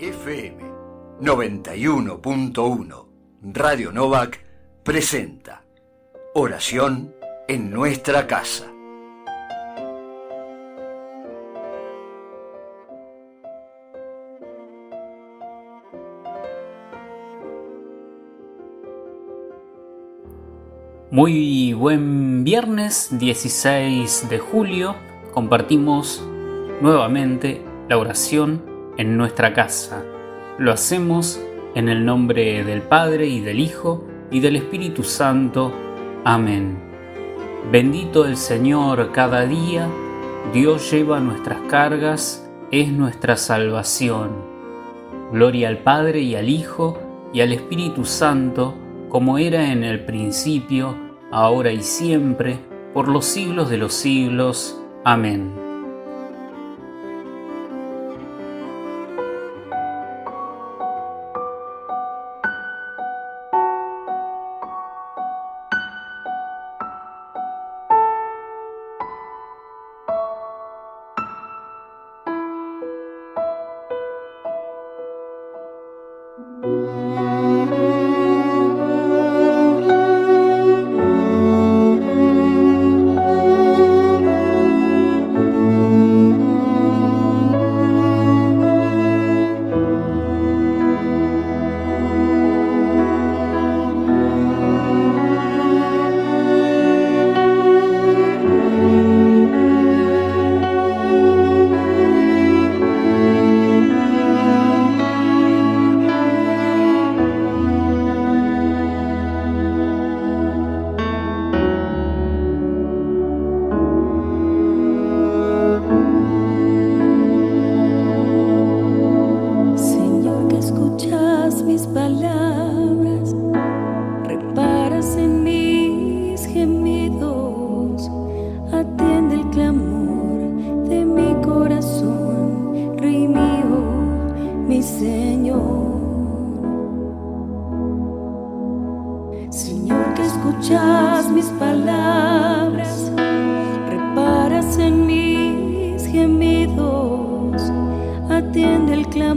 FM 91.1 Radio Novak presenta Oración en nuestra casa. Muy buen viernes 16 de julio. Compartimos nuevamente la oración en nuestra casa. Lo hacemos en el nombre del Padre y del Hijo y del Espíritu Santo. Amén. Bendito el Señor cada día, Dios lleva nuestras cargas, es nuestra salvación. Gloria al Padre y al Hijo y al Espíritu Santo, como era en el principio, ahora y siempre, por los siglos de los siglos. Amén.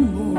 amor.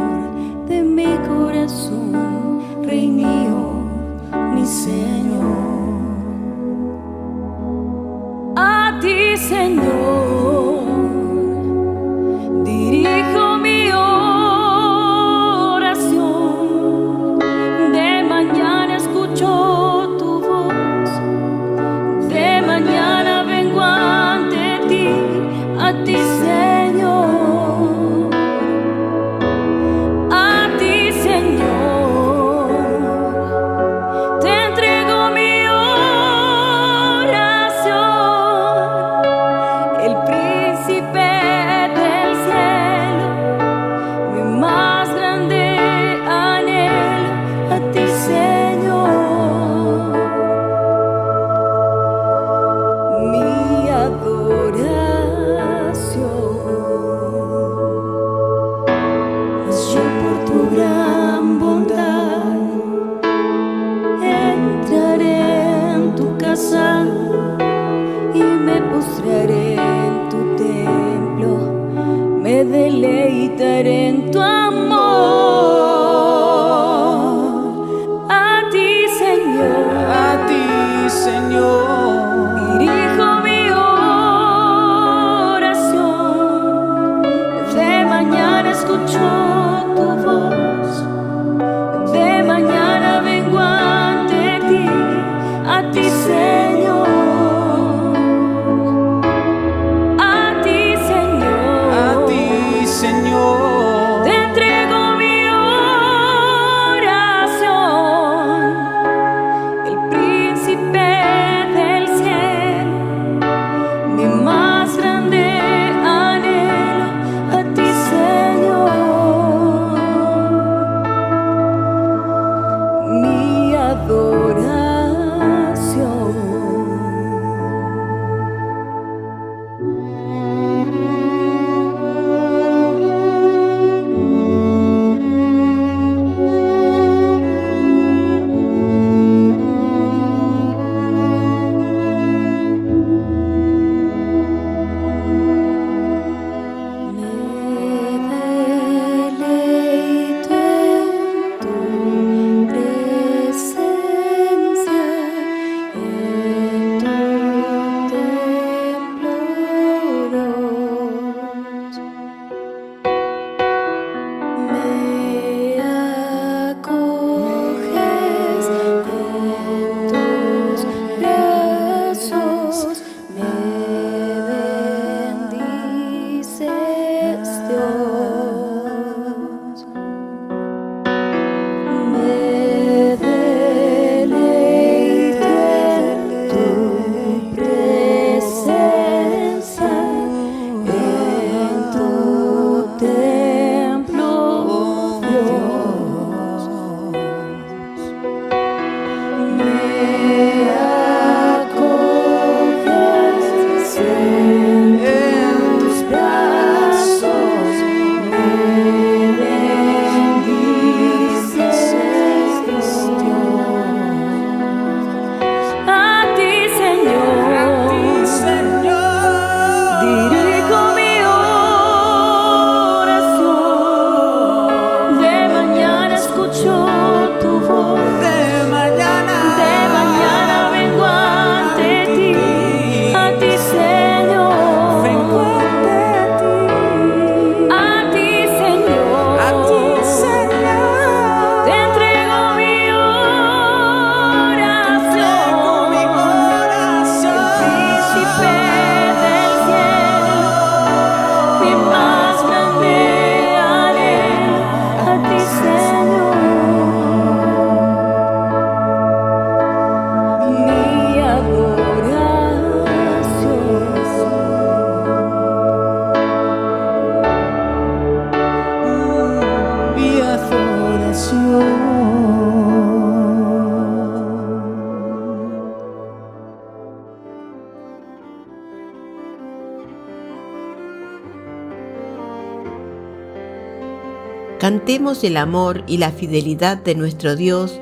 Cantemos el amor y la fidelidad de nuestro Dios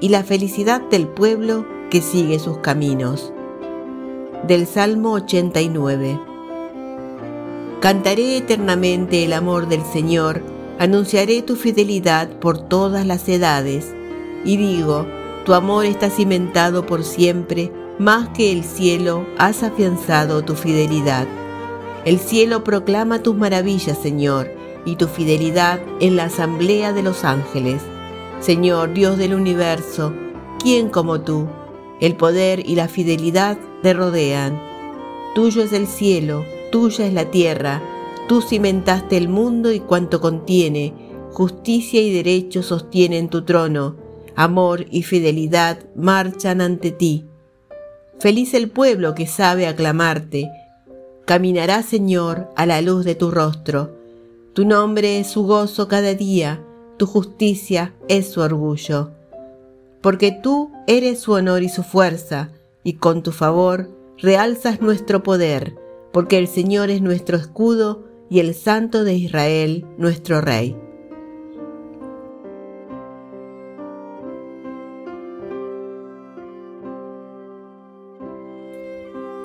y la felicidad del pueblo que sigue sus caminos. Del Salmo 89. Cantaré eternamente el amor del Señor, anunciaré tu fidelidad por todas las edades. Y digo, tu amor está cimentado por siempre, más que el cielo has afianzado tu fidelidad. El cielo proclama tus maravillas, Señor, y tu fidelidad en la asamblea de los ángeles. Señor Dios del universo, ¿quién como tú? El poder y la fidelidad te rodean. Tuyo es el cielo, tuya es la tierra, tú cimentaste el mundo y cuanto contiene, justicia y derecho sostienen tu trono, amor y fidelidad marchan ante ti. Feliz el pueblo que sabe aclamarte, caminará Señor a la luz de tu rostro tu nombre es su gozo cada día, tu justicia es su orgullo. Porque tú eres su honor y su fuerza, y con tu favor realzas nuestro poder, porque el Señor es nuestro escudo y el Santo de Israel nuestro Rey.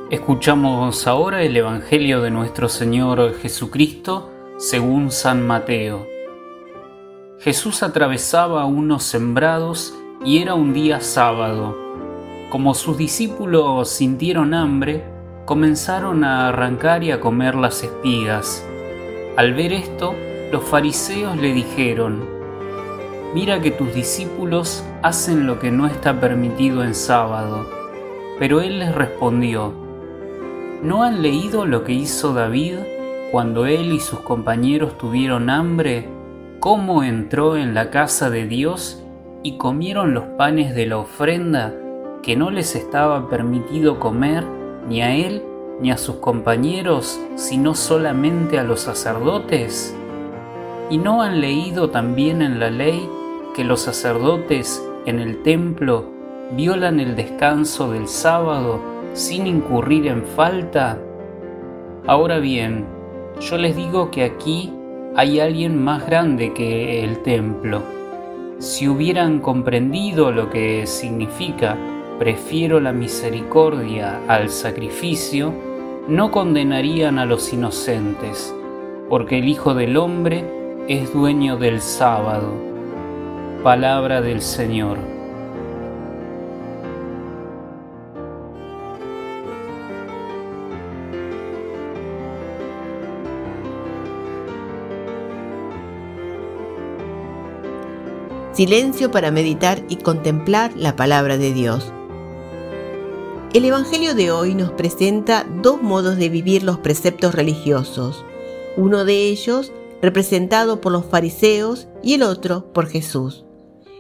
Escuchamos ahora el Evangelio de nuestro Señor Jesucristo, según San Mateo. Jesús atravesaba unos sembrados y era un día sábado. Como sus discípulos sintieron hambre, comenzaron a arrancar y a comer las espigas. Al ver esto, los fariseos le dijeron, Mira que tus discípulos hacen lo que no está permitido en sábado. Pero él les respondió, ¿no han leído lo que hizo David cuando él y sus compañeros tuvieron hambre, cómo entró en la casa de Dios y comieron los panes de la ofrenda que no les estaba permitido comer ni a él ni a sus compañeros, sino solamente a los sacerdotes? ¿Y no han leído también en la ley que los sacerdotes en el templo violan el descanso del sábado sin incurrir en falta? Ahora bien, yo les digo que aquí hay alguien más grande que el templo. Si hubieran comprendido lo que significa prefiero la misericordia al sacrificio, no condenarían a los inocentes, porque el Hijo del Hombre es dueño del sábado. Palabra del Señor. Silencio para meditar y contemplar la palabra de Dios. El Evangelio de hoy nos presenta dos modos de vivir los preceptos religiosos, uno de ellos representado por los fariseos y el otro por Jesús.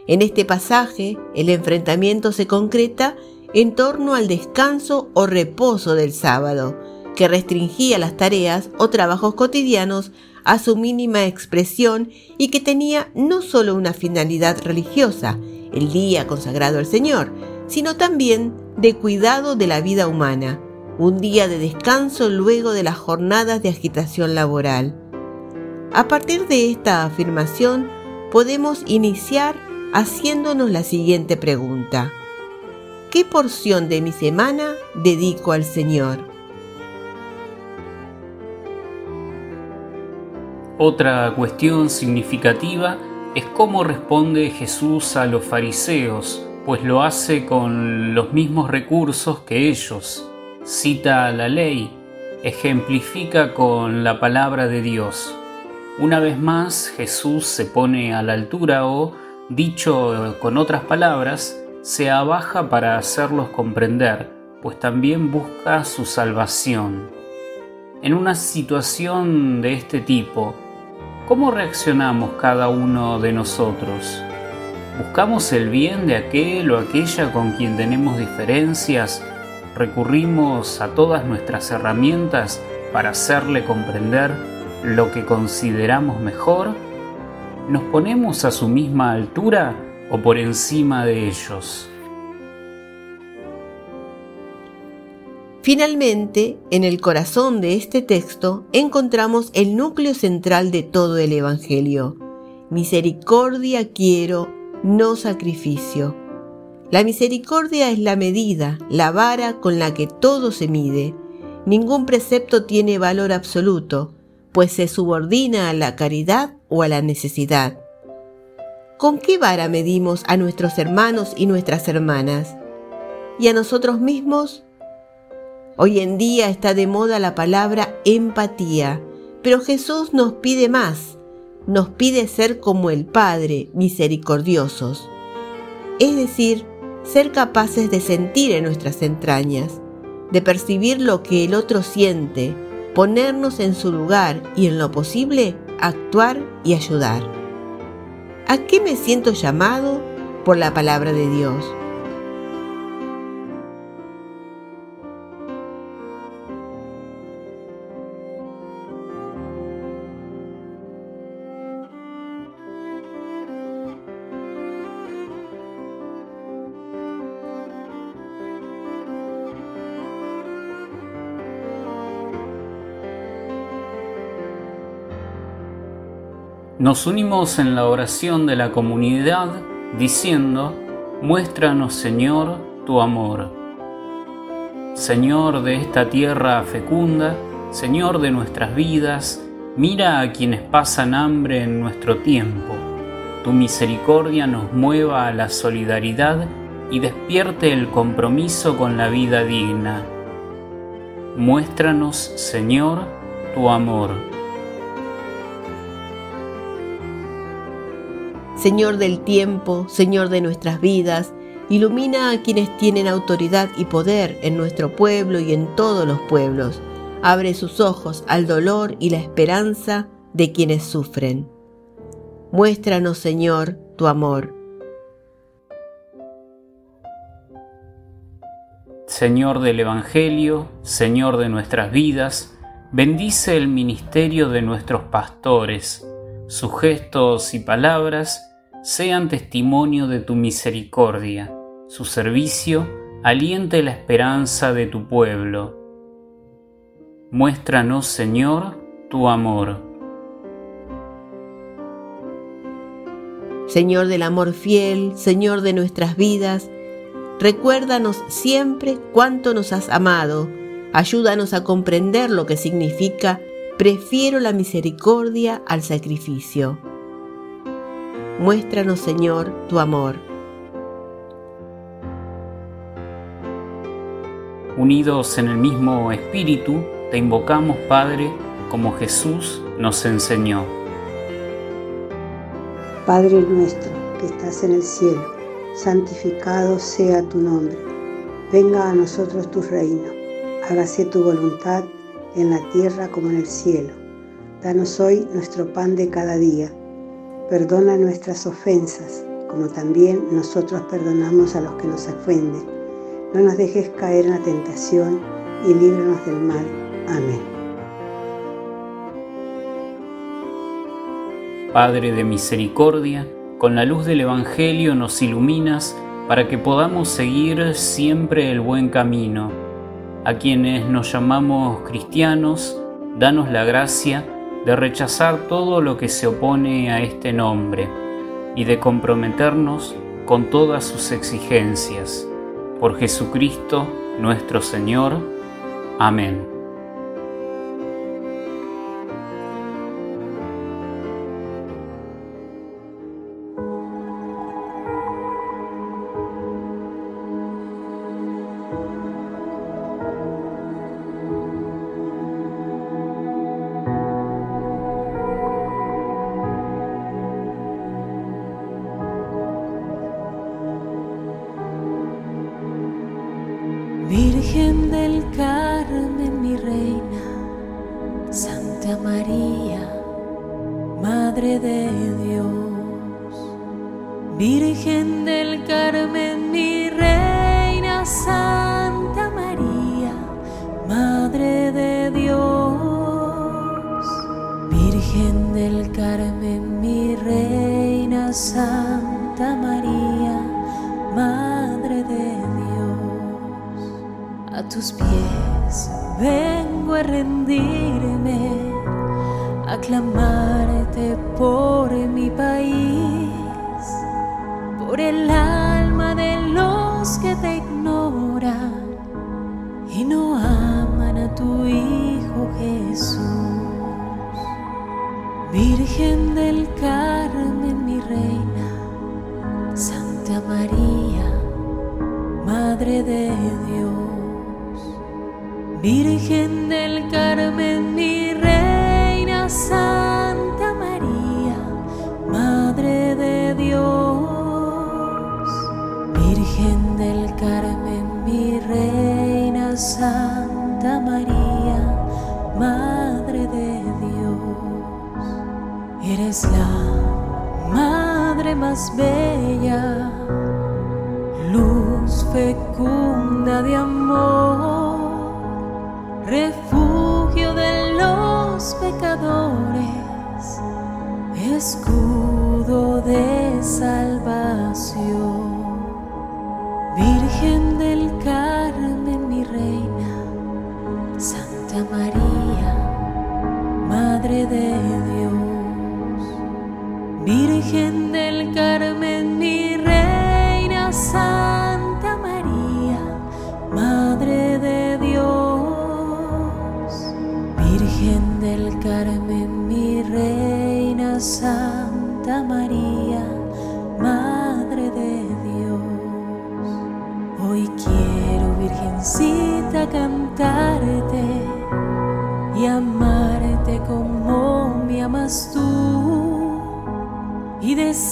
En este pasaje, el enfrentamiento se concreta en torno al descanso o reposo del sábado, que restringía las tareas o trabajos cotidianos a su mínima expresión y que tenía no solo una finalidad religiosa, el día consagrado al Señor, sino también de cuidado de la vida humana, un día de descanso luego de las jornadas de agitación laboral. A partir de esta afirmación, podemos iniciar haciéndonos la siguiente pregunta. ¿Qué porción de mi semana dedico al Señor? Otra cuestión significativa es cómo responde Jesús a los fariseos, pues lo hace con los mismos recursos que ellos. Cita la ley, ejemplifica con la palabra de Dios. Una vez más, Jesús se pone a la altura o, dicho con otras palabras, se abaja para hacerlos comprender, pues también busca su salvación. En una situación de este tipo, ¿cómo reaccionamos cada uno de nosotros? ¿Buscamos el bien de aquel o aquella con quien tenemos diferencias? ¿Recurrimos a todas nuestras herramientas para hacerle comprender lo que consideramos mejor? ¿Nos ponemos a su misma altura o por encima de ellos? Finalmente, en el corazón de este texto encontramos el núcleo central de todo el Evangelio. Misericordia quiero, no sacrificio. La misericordia es la medida, la vara con la que todo se mide. Ningún precepto tiene valor absoluto, pues se subordina a la caridad o a la necesidad. ¿Con qué vara medimos a nuestros hermanos y nuestras hermanas? ¿Y a nosotros mismos? Hoy en día está de moda la palabra empatía, pero Jesús nos pide más, nos pide ser como el Padre, misericordiosos, es decir, ser capaces de sentir en nuestras entrañas, de percibir lo que el otro siente, ponernos en su lugar y en lo posible actuar y ayudar. ¿A qué me siento llamado por la palabra de Dios? Nos unimos en la oración de la comunidad diciendo, muéstranos Señor tu amor. Señor de esta tierra fecunda, Señor de nuestras vidas, mira a quienes pasan hambre en nuestro tiempo. Tu misericordia nos mueva a la solidaridad y despierte el compromiso con la vida digna. Muéstranos, Señor, tu amor. Señor del tiempo, Señor de nuestras vidas, ilumina a quienes tienen autoridad y poder en nuestro pueblo y en todos los pueblos. Abre sus ojos al dolor y la esperanza de quienes sufren. Muéstranos, Señor, tu amor. Señor del Evangelio, Señor de nuestras vidas, bendice el ministerio de nuestros pastores, sus gestos y palabras sean testimonio de tu misericordia, su servicio aliente la esperanza de tu pueblo. Muéstranos, Señor, tu amor. Señor del amor fiel, Señor de nuestras vidas, recuérdanos siempre cuánto nos has amado. Ayúdanos a comprender lo que significa prefiero la misericordia al sacrificio. Muéstranos, Señor, tu amor. Unidos en el mismo espíritu, te invocamos, Padre, como Jesús nos enseñó. Padre nuestro que estás en el cielo, santificado sea tu nombre. Venga a nosotros tu reino. Hágase tu voluntad en la tierra como en el cielo. Danos hoy nuestro pan de cada día Perdona nuestras ofensas, como también nosotros perdonamos a los que nos ofenden. No nos dejes caer en la tentación y líbranos del mal. Amén. Padre de misericordia, con la luz del Evangelio nos iluminas para que podamos seguir siempre el buen camino. A quienes nos llamamos cristianos, danos la gracia de rechazar todo lo que se opone a este nombre y de comprometernos con todas sus exigencias. Por Jesucristo nuestro Señor. Amén. Santa María, Madre de Dios a tus pies vengo a rendirme, a clamarte por mi país, por el alma de los que te ignoran y no aman a tu Hijo Jesús. Virgen del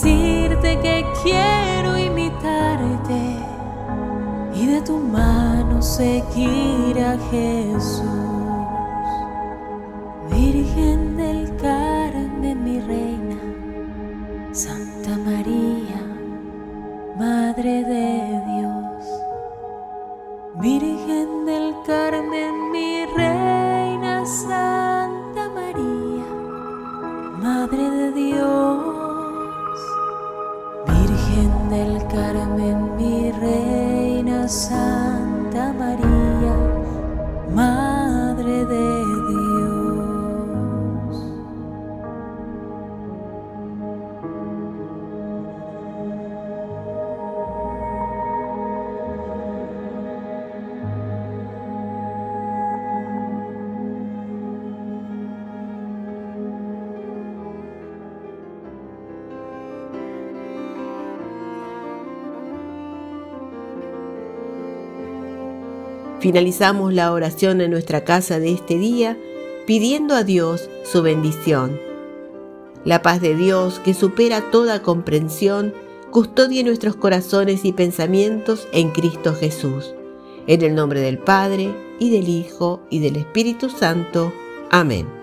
decirte que quiero imitarte y de tu mano seguir a Jesús. Finalizamos la oración en nuestra casa de este día pidiendo a Dios su bendición. La paz de Dios, que supera toda comprensión, custodie nuestros corazones y pensamientos en Cristo Jesús. En el nombre del Padre, y del Hijo, y del Espíritu Santo. Amén.